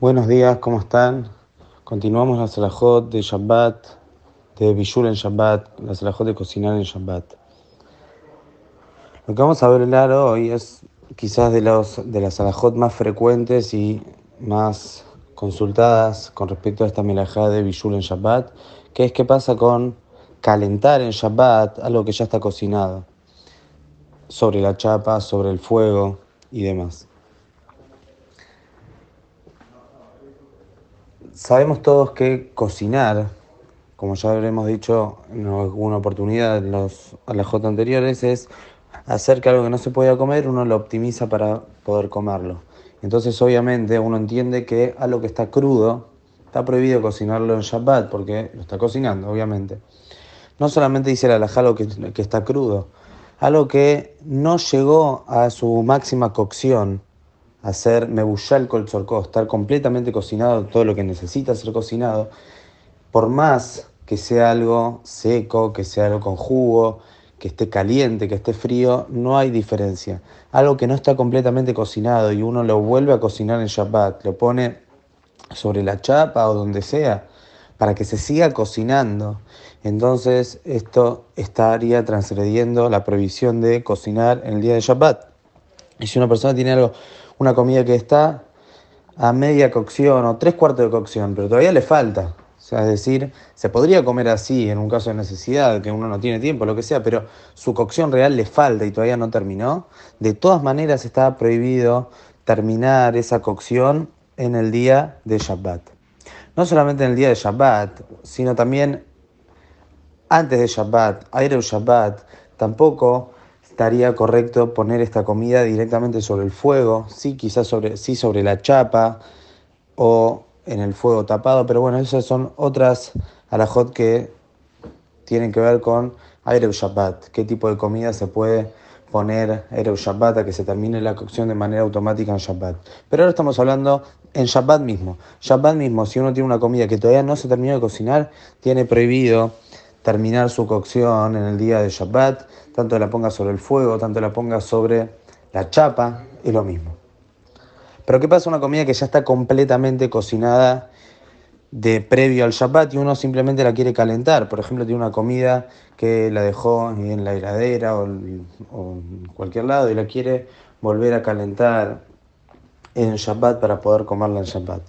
Buenos días, ¿cómo están? Continuamos la salahot de Shabbat, de Bishul en Shabbat, la salahot de cocinar en Shabbat. Lo que vamos a hablar hoy es quizás de, los, de las salahot más frecuentes y más consultadas con respecto a esta melajá de Bishul en Shabbat, que es qué pasa con calentar en Shabbat algo que ya está cocinado, sobre la chapa, sobre el fuego y demás. Sabemos todos que cocinar, como ya habremos dicho en alguna oportunidad en los alajotas anteriores, es hacer que algo que no se pueda comer uno lo optimiza para poder comerlo. Entonces obviamente uno entiende que algo que está crudo está prohibido cocinarlo en Shabbat porque lo está cocinando, obviamente. No solamente dice el alajá que, que está crudo, algo que no llegó a su máxima cocción, hacer mebushal kol estar completamente cocinado, todo lo que necesita ser cocinado, por más que sea algo seco, que sea algo con jugo, que esté caliente, que esté frío, no hay diferencia. Algo que no está completamente cocinado y uno lo vuelve a cocinar en Shabbat, lo pone sobre la chapa o donde sea, para que se siga cocinando. Entonces esto estaría transgrediendo la prohibición de cocinar en el día de Shabbat. Y si una persona tiene algo una comida que está a media cocción o tres cuartos de cocción, pero todavía le falta. Es decir, se podría comer así en un caso de necesidad, que uno no tiene tiempo, lo que sea, pero su cocción real le falta y todavía no terminó. De todas maneras está prohibido terminar esa cocción en el día de Shabbat. No solamente en el día de Shabbat, sino también antes de Shabbat, aire Shabbat, tampoco estaría correcto poner esta comida directamente sobre el fuego, sí, quizás sobre, sí sobre la chapa o en el fuego tapado, pero bueno, esas son otras alajot que tienen que ver con Erev Shabbat, qué tipo de comida se puede poner Erev Shabbat a que se termine la cocción de manera automática en Shabbat. Pero ahora estamos hablando en Shabbat mismo. Shabbat mismo, si uno tiene una comida que todavía no se terminó de cocinar, tiene prohibido terminar su cocción en el día de Shabbat, tanto la ponga sobre el fuego, tanto la ponga sobre la chapa, es lo mismo. Pero ¿qué pasa una comida que ya está completamente cocinada de previo al Shabbat y uno simplemente la quiere calentar? Por ejemplo, tiene una comida que la dejó en la heladera o, en cualquier lado y la quiere volver a calentar en Shabbat para poder comerla en Shabbat.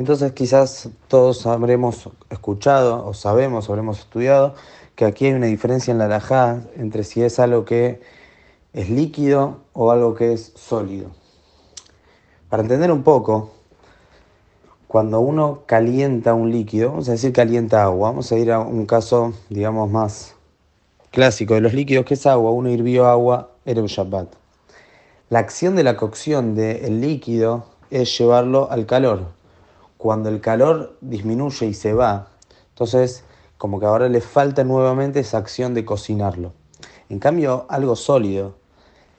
Entonces quizás todos habremos escuchado o sabemos, habremos estudiado que aquí hay una diferencia en la alajá entre si es algo que es líquido o algo que es sólido. Para entender un poco, cuando uno calienta un líquido, vamos a decir calienta agua, vamos a ir a un caso, digamos, más clásico de los líquidos, que es agua, uno hirvió agua, era un Shabbat. La acción de la cocción del líquido es llevarlo al calor cuando el calor disminuye y se va, entonces como que ahora le falta nuevamente esa acción de cocinarlo. En cambio, algo sólido,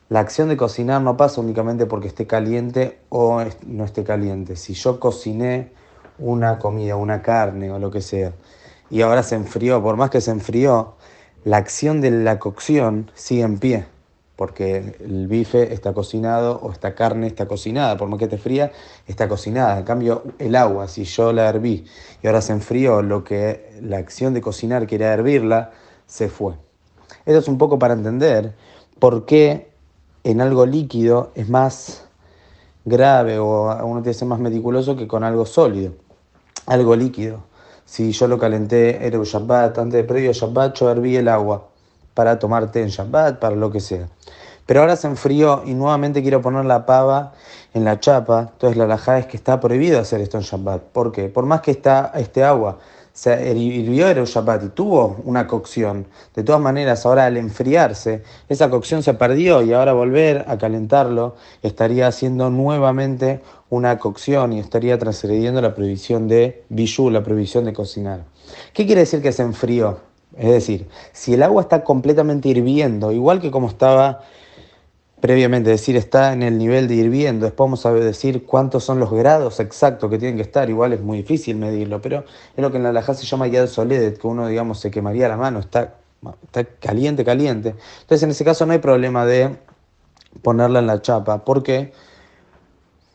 la acción de cocinar no pasa únicamente porque esté caliente o no esté caliente. Si yo cociné una comida, una carne o lo que sea, y ahora se enfrió, por más que se enfrió, la acción de la cocción sigue en pie porque el bife está cocinado o esta carne está cocinada, por más que esté fría, está cocinada. En cambio, el agua, si yo la herví y ahora se enfrió, lo que la acción de cocinar, que era hervirla, se fue. Esto es un poco para entender por qué en algo líquido es más grave o uno tiene que ser más meticuloso que con algo sólido, algo líquido. Si yo lo calenté, era Shabbat, antes de previo Shabbat, yo herví el agua para tomarte en Shabbat, para lo que sea. Pero ahora se enfrió y nuevamente quiero poner la pava en la chapa. Entonces la laja es que está prohibido hacer esto en Shabbat. ¿Por qué? Por más que está este agua se hirvió el Shabbat y tuvo una cocción. De todas maneras, ahora al enfriarse, esa cocción se perdió y ahora volver a calentarlo estaría haciendo nuevamente una cocción y estaría transgrediendo la prohibición de bijou, la prohibición de cocinar. ¿Qué quiere decir que se enfrió? Es decir, si el agua está completamente hirviendo, igual que como estaba previamente, es decir, está en el nivel de hirviendo, después vamos a decir cuántos son los grados exactos que tienen que estar, igual es muy difícil medirlo, pero es lo que en la alajá se llama yad soledet, que uno, digamos, se quemaría la mano, está, está caliente, caliente. Entonces, en ese caso no hay problema de ponerla en la chapa, ¿por qué?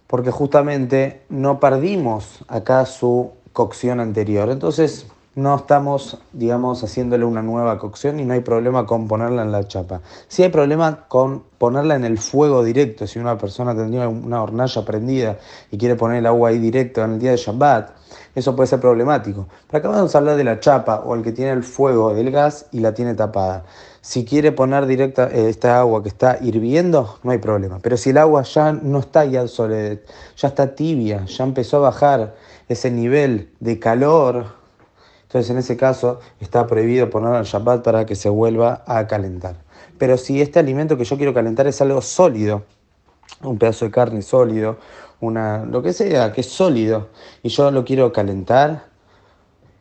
porque justamente no perdimos acá su cocción anterior. Entonces no estamos, digamos, haciéndole una nueva cocción y no hay problema con ponerla en la chapa. Sí hay problema con ponerla en el fuego directo. Si una persona tendría una hornalla prendida y quiere poner el agua ahí directo en el día de Shabbat, eso puede ser problemático. Pero acá vamos a hablar de la chapa o el que tiene el fuego del gas y la tiene tapada. Si quiere poner directa eh, esta agua que está hirviendo, no hay problema. Pero si el agua ya no está ya sobre, ya está tibia, ya empezó a bajar ese nivel de calor, entonces en ese caso está prohibido poner al Shabbat para que se vuelva a calentar. Pero si este alimento que yo quiero calentar es algo sólido, un pedazo de carne sólido, una, lo que sea, que es sólido, y yo lo quiero calentar,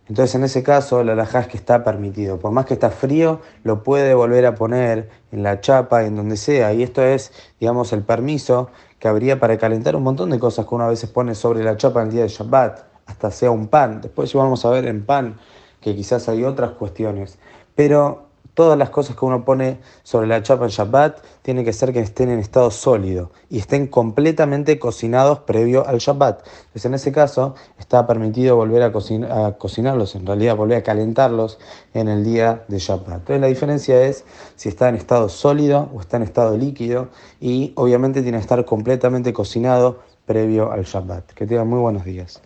entonces en ese caso la alajá es que está permitido. Por más que está frío, lo puede volver a poner en la chapa, en donde sea. Y esto es, digamos, el permiso que habría para calentar un montón de cosas que uno a veces pone sobre la chapa en el día de Shabbat hasta sea un pan. Después vamos a ver en pan que quizás hay otras cuestiones. Pero todas las cosas que uno pone sobre la chapa en Shabbat tiene que ser que estén en estado sólido y estén completamente cocinados previo al Shabbat. Entonces en ese caso está permitido volver a, a, cocinarlos, en realidad volver a calentarlos en el día de Shabbat. Entonces la diferencia es si está en estado sólido o está en estado líquido y obviamente tiene que estar completamente cocinado previo al Shabbat. Que tengan muy buenos días.